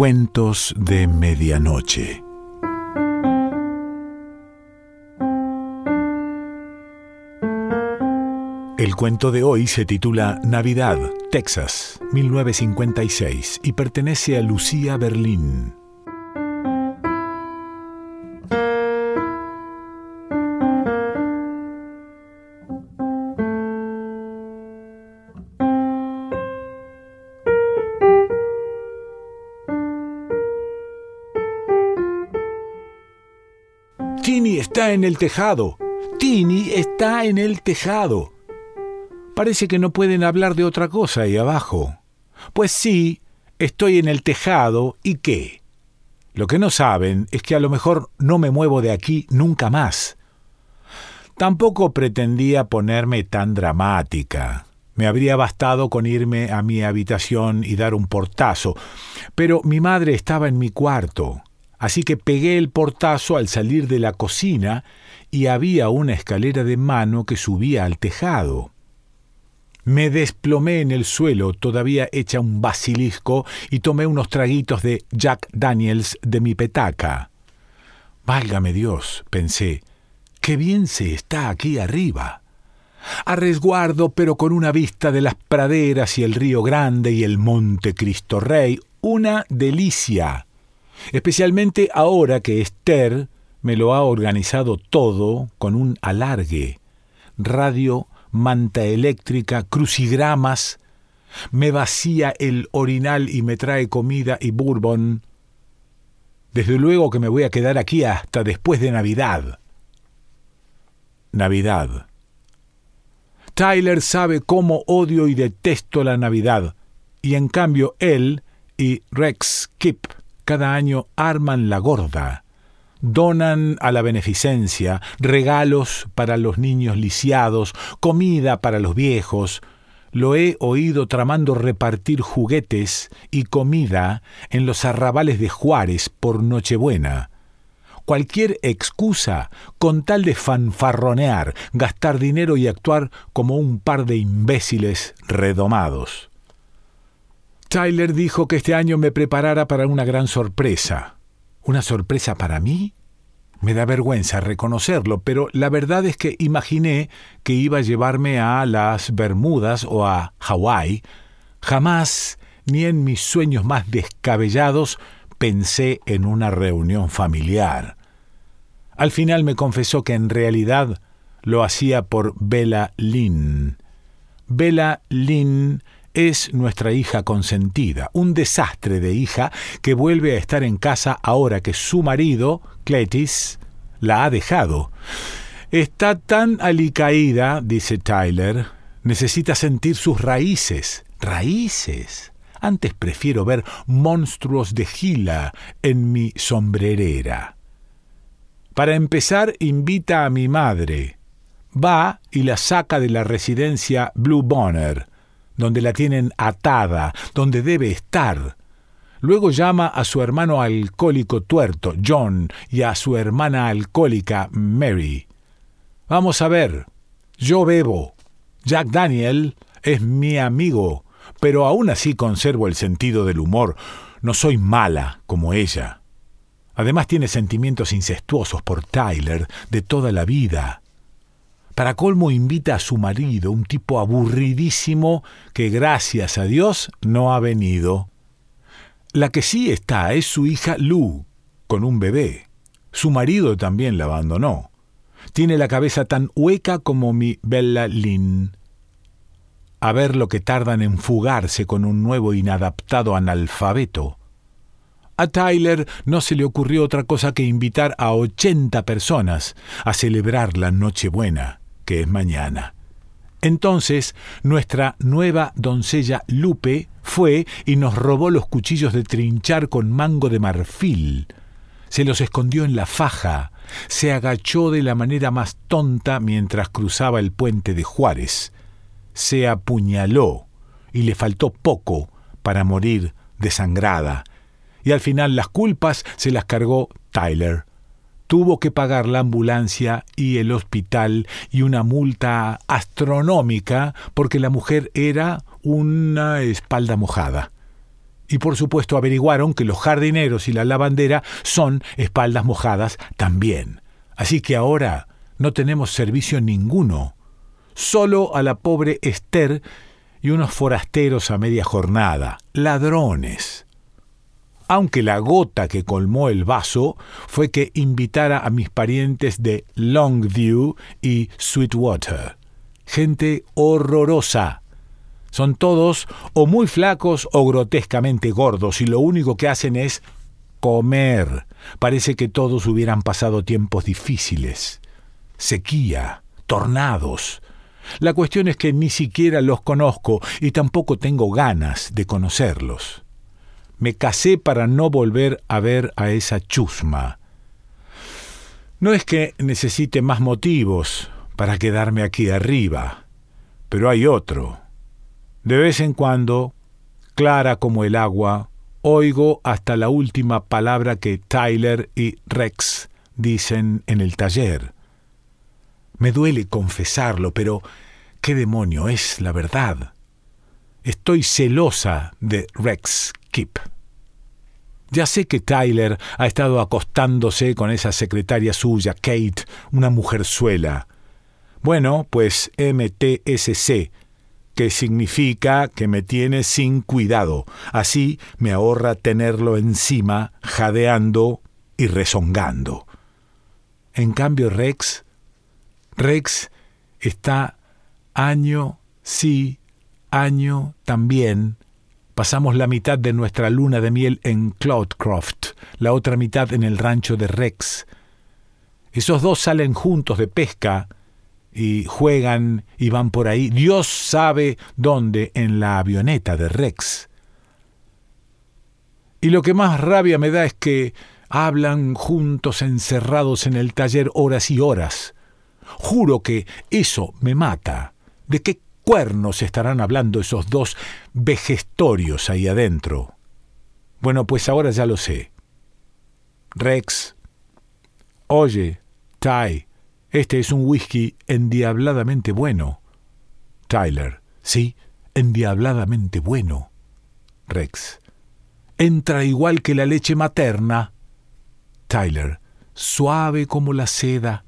Cuentos de Medianoche. El cuento de hoy se titula Navidad, Texas, 1956, y pertenece a Lucía Berlín. Tini está en el tejado. Tini está en el tejado. Parece que no pueden hablar de otra cosa ahí abajo. Pues sí, estoy en el tejado y qué. Lo que no saben es que a lo mejor no me muevo de aquí nunca más. Tampoco pretendía ponerme tan dramática. Me habría bastado con irme a mi habitación y dar un portazo, pero mi madre estaba en mi cuarto, así que pegué el portazo al salir de la cocina y había una escalera de mano que subía al tejado. Me desplomé en el suelo, todavía hecha un basilisco, y tomé unos traguitos de Jack Daniels de mi petaca. Válgame Dios, pensé, qué bien se está aquí arriba. A resguardo, pero con una vista de las praderas y el río Grande y el Monte Cristo Rey, una delicia. Especialmente ahora que Esther me lo ha organizado todo con un alargue. Radio manta eléctrica, crucigramas, me vacía el orinal y me trae comida y bourbon. Desde luego que me voy a quedar aquí hasta después de Navidad. Navidad. Tyler sabe cómo odio y detesto la Navidad, y en cambio él y Rex Kip cada año arman la gorda donan a la beneficencia regalos para los niños lisiados, comida para los viejos. Lo he oído tramando repartir juguetes y comida en los arrabales de Juárez por Nochebuena. Cualquier excusa con tal de fanfarronear, gastar dinero y actuar como un par de imbéciles redomados. Tyler dijo que este año me preparara para una gran sorpresa. ¿Una sorpresa para mí? Me da vergüenza reconocerlo, pero la verdad es que imaginé que iba a llevarme a las Bermudas o a Hawái. Jamás, ni en mis sueños más descabellados, pensé en una reunión familiar. Al final me confesó que en realidad lo hacía por Bella Lynn. Bella Lynn es nuestra hija consentida, un desastre de hija que vuelve a estar en casa ahora que su marido, Cletis, la ha dejado. Está tan alicaída, dice Tyler, necesita sentir sus raíces. Raíces. Antes prefiero ver monstruos de gila en mi sombrerera. Para empezar, invita a mi madre. Va y la saca de la residencia Blue Bonner donde la tienen atada, donde debe estar. Luego llama a su hermano alcohólico tuerto, John, y a su hermana alcohólica, Mary. Vamos a ver, yo bebo. Jack Daniel es mi amigo, pero aún así conservo el sentido del humor. No soy mala como ella. Además tiene sentimientos incestuosos por Tyler de toda la vida. Para colmo invita a su marido, un tipo aburridísimo que gracias a Dios no ha venido. La que sí está es su hija Lou, con un bebé. Su marido también la abandonó. Tiene la cabeza tan hueca como mi Bella Lynn. A ver lo que tardan en fugarse con un nuevo inadaptado analfabeto. A Tyler no se le ocurrió otra cosa que invitar a ochenta personas a celebrar la Nochebuena es mañana. Entonces nuestra nueva doncella Lupe fue y nos robó los cuchillos de trinchar con mango de marfil. Se los escondió en la faja, se agachó de la manera más tonta mientras cruzaba el puente de Juárez, se apuñaló y le faltó poco para morir desangrada, y al final las culpas se las cargó Tyler tuvo que pagar la ambulancia y el hospital y una multa astronómica porque la mujer era una espalda mojada. Y por supuesto averiguaron que los jardineros y la lavandera son espaldas mojadas también. Así que ahora no tenemos servicio ninguno. Solo a la pobre Esther y unos forasteros a media jornada, ladrones. Aunque la gota que colmó el vaso fue que invitara a mis parientes de Longview y Sweetwater. Gente horrorosa. Son todos o muy flacos o grotescamente gordos y lo único que hacen es comer. Parece que todos hubieran pasado tiempos difíciles. Sequía, tornados, la cuestión es que ni siquiera los conozco y tampoco tengo ganas de conocerlos. Me casé para no volver a ver a esa chusma. No es que necesite más motivos para quedarme aquí arriba, pero hay otro. De vez en cuando, clara como el agua, oigo hasta la última palabra que Tyler y Rex dicen en el taller. Me duele confesarlo, pero ¿qué demonio es la verdad? Estoy celosa de Rex Kip. Ya sé que Tyler ha estado acostándose con esa secretaria suya, Kate, una mujerzuela. Bueno, pues MTSC, que significa que me tiene sin cuidado. Así me ahorra tenerlo encima, jadeando y rezongando. En cambio, Rex Rex está año sí, año también. Pasamos la mitad de nuestra luna de miel en Cloudcroft, la otra mitad en el rancho de Rex. Esos dos salen juntos de pesca y juegan y van por ahí, Dios sabe dónde, en la avioneta de Rex. Y lo que más rabia me da es que hablan juntos encerrados en el taller horas y horas. Juro que eso me mata. ¿De qué cuernos estarán hablando esos dos vejestorios ahí adentro? Bueno, pues ahora ya lo sé. Rex. Oye, Ty, este es un whisky endiabladamente bueno. Tyler. Sí, endiabladamente bueno. Rex. Entra igual que la leche materna. Tyler. Suave como la seda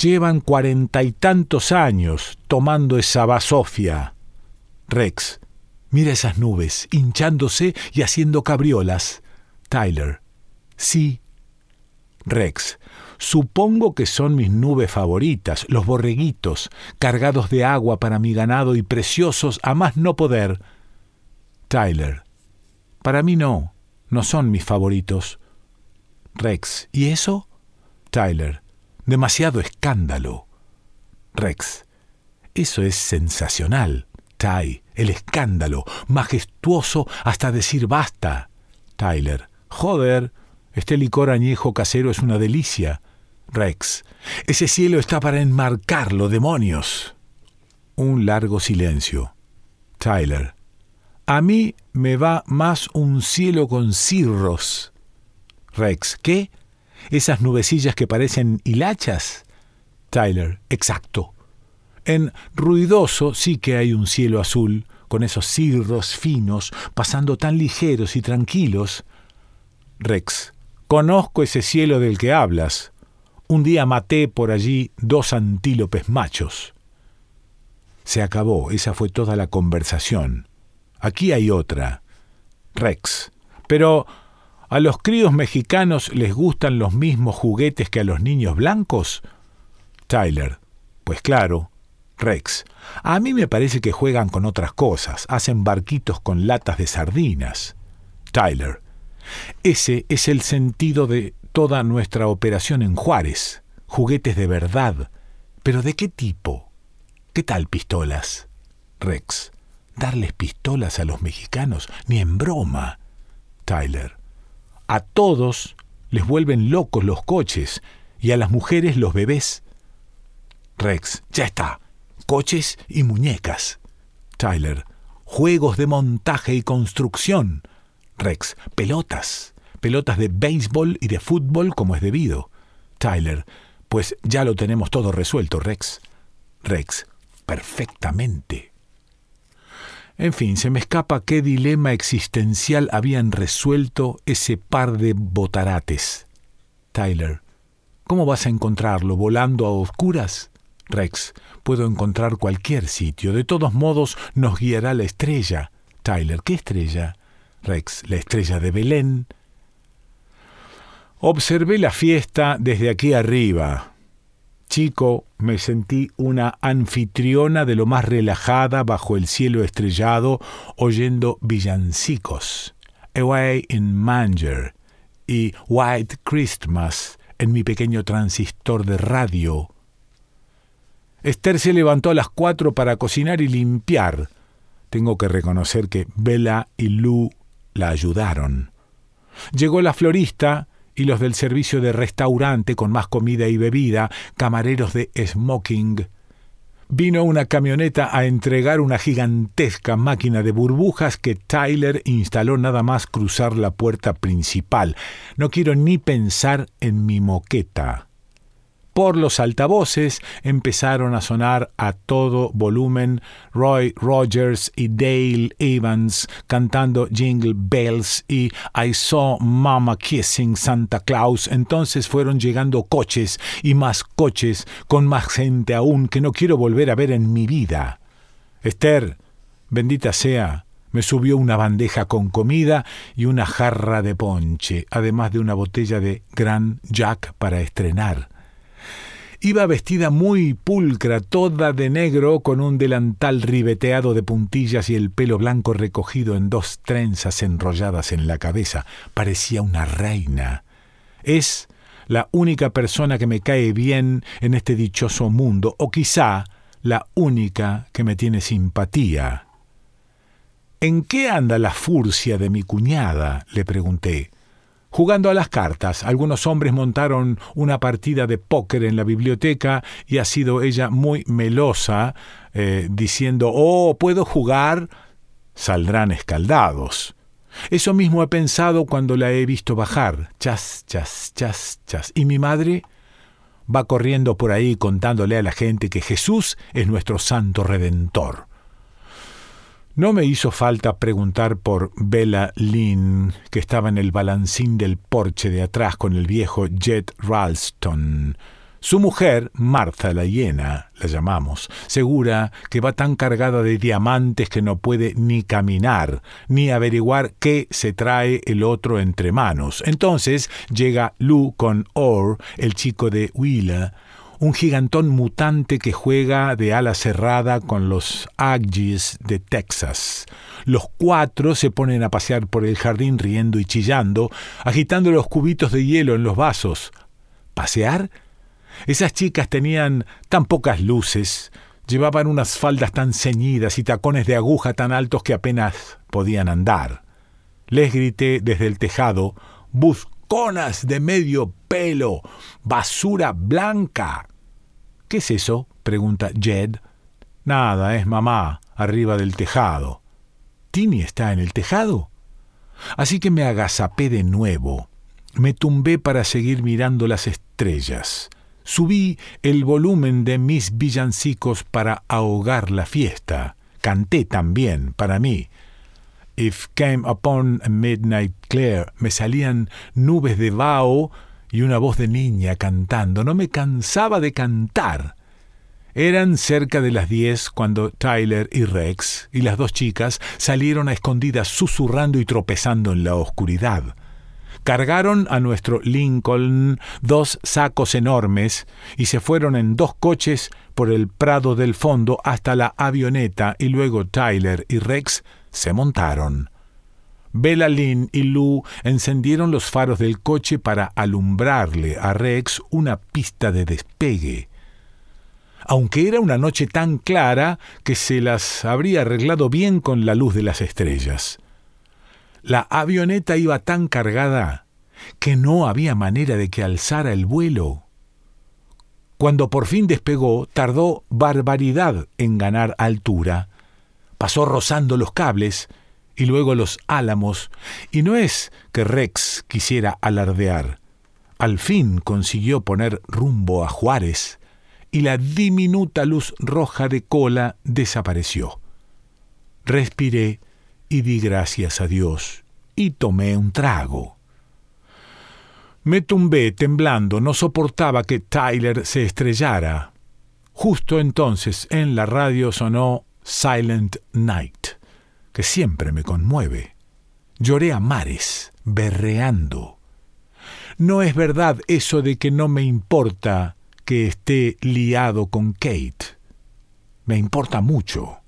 Llevan cuarenta y tantos años tomando esa basofia. Rex, mira esas nubes, hinchándose y haciendo cabriolas. Tyler, sí. Rex, supongo que son mis nubes favoritas, los borreguitos, cargados de agua para mi ganado y preciosos a más no poder. Tyler, para mí no, no son mis favoritos. Rex, ¿y eso? Tyler, Demasiado escándalo. Rex. Eso es sensacional. Ty. El escándalo. Majestuoso hasta decir basta. Tyler. Joder. Este licor añejo casero es una delicia. Rex. Ese cielo está para enmarcarlo, demonios. Un largo silencio. Tyler. A mí me va más un cielo con cirros. Rex. ¿Qué? Esas nubecillas que parecen hilachas. Tyler, exacto. En ruidoso sí que hay un cielo azul, con esos cirros finos, pasando tan ligeros y tranquilos. Rex, conozco ese cielo del que hablas. Un día maté por allí dos antílopes machos. Se acabó, esa fue toda la conversación. Aquí hay otra. Rex. Pero ¿A los críos mexicanos les gustan los mismos juguetes que a los niños blancos? Tyler. Pues claro. Rex. A mí me parece que juegan con otras cosas, hacen barquitos con latas de sardinas. Tyler. Ese es el sentido de toda nuestra operación en Juárez. Juguetes de verdad. ¿Pero de qué tipo? ¿Qué tal pistolas? Rex. Darles pistolas a los mexicanos, ni en broma. Tyler. A todos les vuelven locos los coches y a las mujeres los bebés. Rex, ya está. Coches y muñecas. Tyler, juegos de montaje y construcción. Rex, pelotas. Pelotas de béisbol y de fútbol como es debido. Tyler, pues ya lo tenemos todo resuelto, Rex. Rex, perfectamente. En fin, se me escapa qué dilema existencial habían resuelto ese par de botarates. Tyler, ¿cómo vas a encontrarlo? ¿Volando a oscuras? Rex, puedo encontrar cualquier sitio. De todos modos, nos guiará la estrella. Tyler, ¿qué estrella? Rex, la estrella de Belén. Observé la fiesta desde aquí arriba. Chico, me sentí una anfitriona de lo más relajada bajo el cielo estrellado, oyendo villancicos, Away in Manger y White Christmas en mi pequeño transistor de radio. Esther se levantó a las cuatro para cocinar y limpiar. Tengo que reconocer que Bella y Lou la ayudaron. Llegó la florista y los del servicio de restaurante con más comida y bebida, camareros de smoking. Vino una camioneta a entregar una gigantesca máquina de burbujas que Tyler instaló nada más cruzar la puerta principal. No quiero ni pensar en mi moqueta. Por los altavoces empezaron a sonar a todo volumen Roy Rogers y Dale Evans cantando Jingle Bells y I Saw Mama Kissing Santa Claus. Entonces fueron llegando coches y más coches con más gente aún que no quiero volver a ver en mi vida. Esther, bendita sea, me subió una bandeja con comida y una jarra de ponche, además de una botella de Grand Jack para estrenar. Iba vestida muy pulcra, toda de negro, con un delantal ribeteado de puntillas y el pelo blanco recogido en dos trenzas enrolladas en la cabeza. Parecía una reina. Es la única persona que me cae bien en este dichoso mundo, o quizá la única que me tiene simpatía. ¿En qué anda la furcia de mi cuñada? le pregunté. Jugando a las cartas, algunos hombres montaron una partida de póker en la biblioteca y ha sido ella muy melosa, eh, diciendo, oh, ¿puedo jugar? Saldrán escaldados. Eso mismo he pensado cuando la he visto bajar. Chas, chas, chas, chas. ¿Y mi madre? Va corriendo por ahí contándole a la gente que Jesús es nuestro santo redentor. No me hizo falta preguntar por Bella Lynn, que estaba en el balancín del porche de atrás con el viejo Jet Ralston. Su mujer, Martha la hiena, la llamamos, segura que va tan cargada de diamantes que no puede ni caminar, ni averiguar qué se trae el otro entre manos. Entonces llega Lou con Orr, el chico de Wheeler, un gigantón mutante que juega de ala cerrada con los Aggies de Texas. Los cuatro se ponen a pasear por el jardín riendo y chillando, agitando los cubitos de hielo en los vasos. ¿Pasear? Esas chicas tenían tan pocas luces, llevaban unas faldas tan ceñidas y tacones de aguja tan altos que apenas podían andar. Les grité desde el tejado, busconas de medio pelo, basura blanca. ¿Qué es eso? pregunta Jed. Nada, es mamá, arriba del tejado. ¿Tini está en el tejado? Así que me agazapé de nuevo. Me tumbé para seguir mirando las estrellas. Subí el volumen de mis villancicos para ahogar la fiesta. Canté también, para mí. If came upon a midnight clear, me salían nubes de vaho y una voz de niña cantando. No me cansaba de cantar. Eran cerca de las diez cuando Tyler y Rex y las dos chicas salieron a escondidas susurrando y tropezando en la oscuridad. Cargaron a nuestro Lincoln dos sacos enormes y se fueron en dos coches por el prado del fondo hasta la avioneta y luego Tyler y Rex se montaron. Bella Lynn y Lou encendieron los faros del coche para alumbrarle a Rex una pista de despegue. Aunque era una noche tan clara que se las habría arreglado bien con la luz de las estrellas. La avioneta iba tan cargada que no había manera de que alzara el vuelo. Cuando por fin despegó, tardó barbaridad en ganar altura. Pasó rozando los cables y luego los álamos, y no es que Rex quisiera alardear. Al fin consiguió poner rumbo a Juárez, y la diminuta luz roja de cola desapareció. Respiré y di gracias a Dios y tomé un trago. Me tumbé temblando, no soportaba que Tyler se estrellara. Justo entonces en la radio sonó Silent Night, que siempre me conmueve. Lloré a mares, berreando. No es verdad eso de que no me importa que esté liado con Kate. Me importa mucho.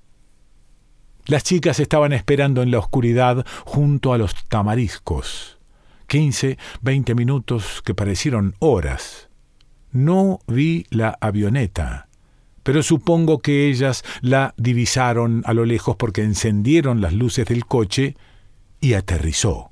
Las chicas estaban esperando en la oscuridad junto a los tamariscos. Quince, veinte minutos que parecieron horas. No vi la avioneta, pero supongo que ellas la divisaron a lo lejos porque encendieron las luces del coche y aterrizó.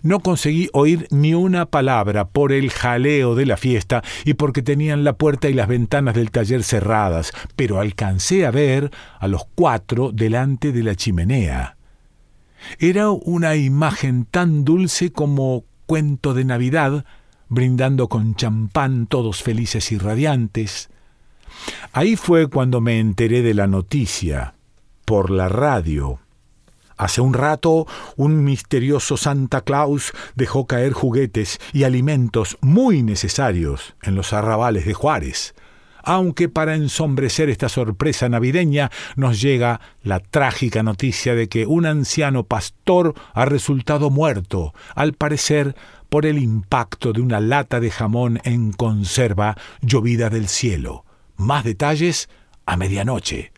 No conseguí oír ni una palabra por el jaleo de la fiesta y porque tenían la puerta y las ventanas del taller cerradas, pero alcancé a ver a los cuatro delante de la chimenea. Era una imagen tan dulce como cuento de Navidad, brindando con champán todos felices y radiantes. Ahí fue cuando me enteré de la noticia, por la radio. Hace un rato, un misterioso Santa Claus dejó caer juguetes y alimentos muy necesarios en los arrabales de Juárez. Aunque para ensombrecer esta sorpresa navideña nos llega la trágica noticia de que un anciano pastor ha resultado muerto, al parecer por el impacto de una lata de jamón en conserva llovida del cielo. Más detalles a medianoche.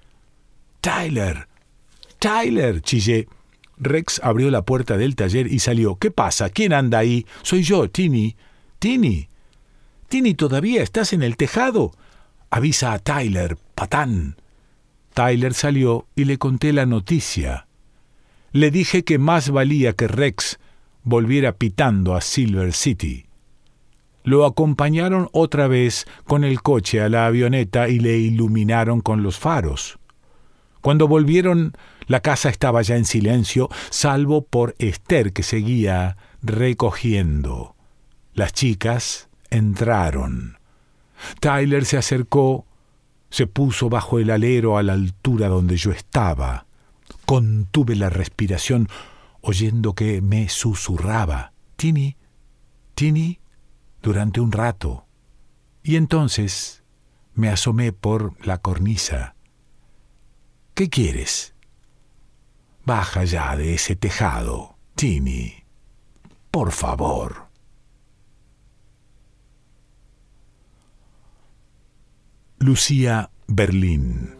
Tyler, Tyler, chillé. Rex abrió la puerta del taller y salió. ¿Qué pasa? ¿Quién anda ahí? Soy yo, Tini. Tini. Tini, ¿todavía estás en el tejado? Avisa a Tyler, patán. Tyler salió y le conté la noticia. Le dije que más valía que Rex volviera pitando a Silver City. Lo acompañaron otra vez con el coche a la avioneta y le iluminaron con los faros. Cuando volvieron, la casa estaba ya en silencio, salvo por Esther que seguía recogiendo. Las chicas entraron. Tyler se acercó, se puso bajo el alero a la altura donde yo estaba. Contuve la respiración, oyendo que me susurraba Tini, Tini, durante un rato. Y entonces me asomé por la cornisa. ¿Qué quieres? Baja ya de ese tejado, Tini. Por favor. Lucía Berlín